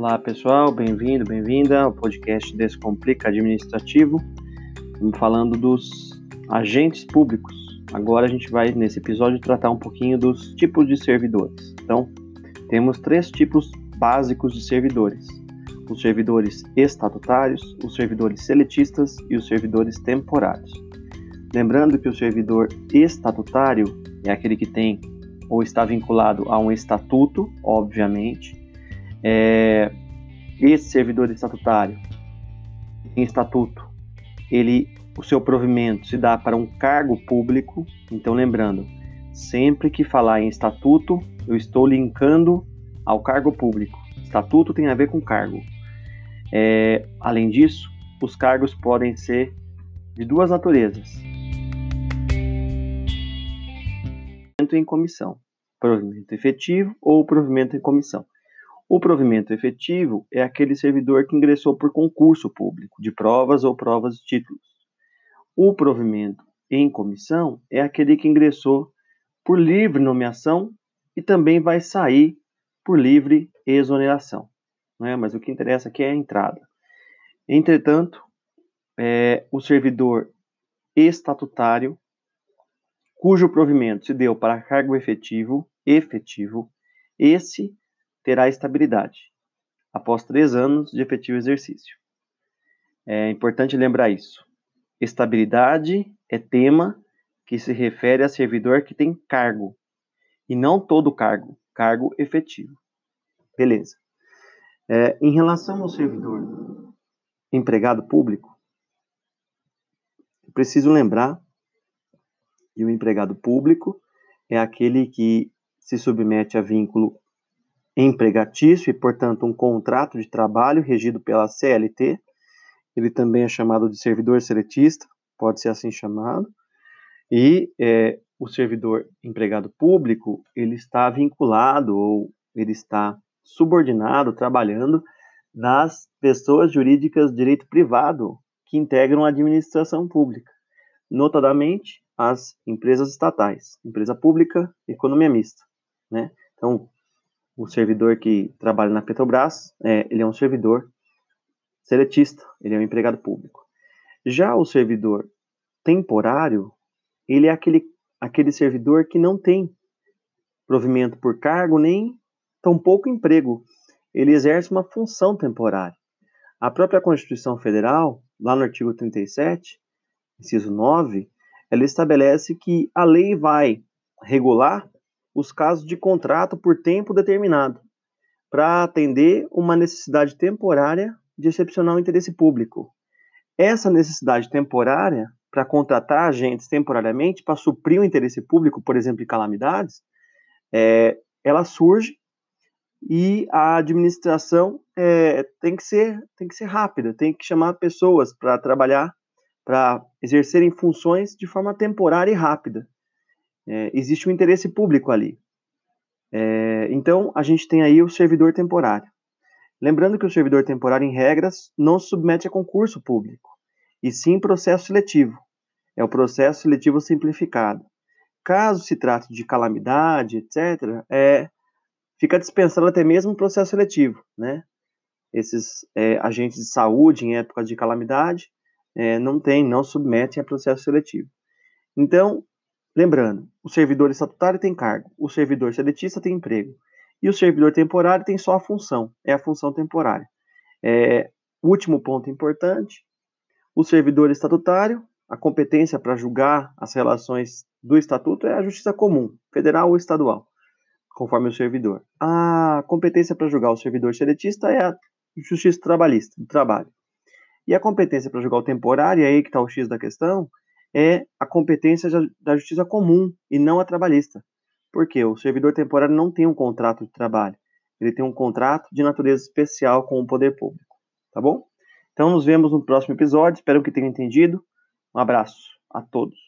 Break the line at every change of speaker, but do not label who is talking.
Olá pessoal, bem-vindo, bem-vinda ao podcast Descomplica Administrativo. Estamos falando dos agentes públicos. Agora a gente vai, nesse episódio, tratar um pouquinho dos tipos de servidores. Então, temos três tipos básicos de servidores: os servidores estatutários, os servidores seletistas e os servidores temporários. Lembrando que o servidor estatutário é aquele que tem ou está vinculado a um estatuto, obviamente. É, esse servidor estatutário, em estatuto, ele, o seu provimento se dá para um cargo público. Então, lembrando, sempre que falar em estatuto, eu estou linkando ao cargo público. Estatuto tem a ver com cargo. É, além disso, os cargos podem ser de duas naturezas provimento em comissão, provimento efetivo ou provimento em comissão. O provimento efetivo é aquele servidor que ingressou por concurso público, de provas ou provas de títulos. O provimento em comissão é aquele que ingressou por livre nomeação e também vai sair por livre exoneração. Não é? Mas o que interessa aqui é a entrada. Entretanto, é, o servidor estatutário cujo provimento se deu para cargo efetivo, efetivo, esse terá estabilidade após três anos de efetivo exercício. É importante lembrar isso. Estabilidade é tema que se refere a servidor que tem cargo, e não todo cargo, cargo efetivo. Beleza. É, em relação ao servidor empregado público, preciso lembrar e o empregado público é aquele que se submete a vínculo empregatício e, portanto, um contrato de trabalho regido pela CLT. Ele também é chamado de servidor seletista, pode ser assim chamado. E é, o servidor empregado público, ele está vinculado ou ele está subordinado, trabalhando nas pessoas jurídicas de direito privado que integram a administração pública, notadamente as empresas estatais, empresa pública, economia mista, né? Então, o servidor que trabalha na Petrobras, é, ele é um servidor seletista, ele é um empregado público. Já o servidor temporário, ele é aquele, aquele servidor que não tem provimento por cargo nem tampouco emprego. Ele exerce uma função temporária. A própria Constituição Federal, lá no artigo 37, inciso 9, ela estabelece que a lei vai regular os casos de contrato por tempo determinado, para atender uma necessidade temporária de excepcional interesse público. Essa necessidade temporária para contratar agentes temporariamente para suprir o interesse público, por exemplo, em calamidades, é, ela surge e a administração é, tem que ser tem que ser rápida, tem que chamar pessoas para trabalhar para exercerem funções de forma temporária e rápida. É, existe um interesse público ali. É, então, a gente tem aí o servidor temporário. Lembrando que o servidor temporário, em regras, não se submete a concurso público, e sim processo seletivo. É o processo seletivo simplificado. Caso se trate de calamidade, etc., é, fica dispensado até mesmo o processo seletivo. Né? Esses é, agentes de saúde, em época de calamidade, é, não tem, não submetem a processo seletivo. Então, lembrando, o servidor estatutário tem cargo, o servidor seletista tem emprego, e o servidor temporário tem só a função, é a função temporária. É, último ponto importante, o servidor estatutário, a competência para julgar as relações do estatuto é a justiça comum, federal ou estadual, conforme o servidor. A competência para julgar o servidor seletista é a justiça trabalhista, do trabalho. E a competência para julgar o temporário, e aí que está o X da questão, é a competência da justiça comum e não a trabalhista. Porque o servidor temporário não tem um contrato de trabalho, ele tem um contrato de natureza especial com o poder público. Tá bom? Então, nos vemos no próximo episódio. Espero que tenham entendido. Um abraço a todos.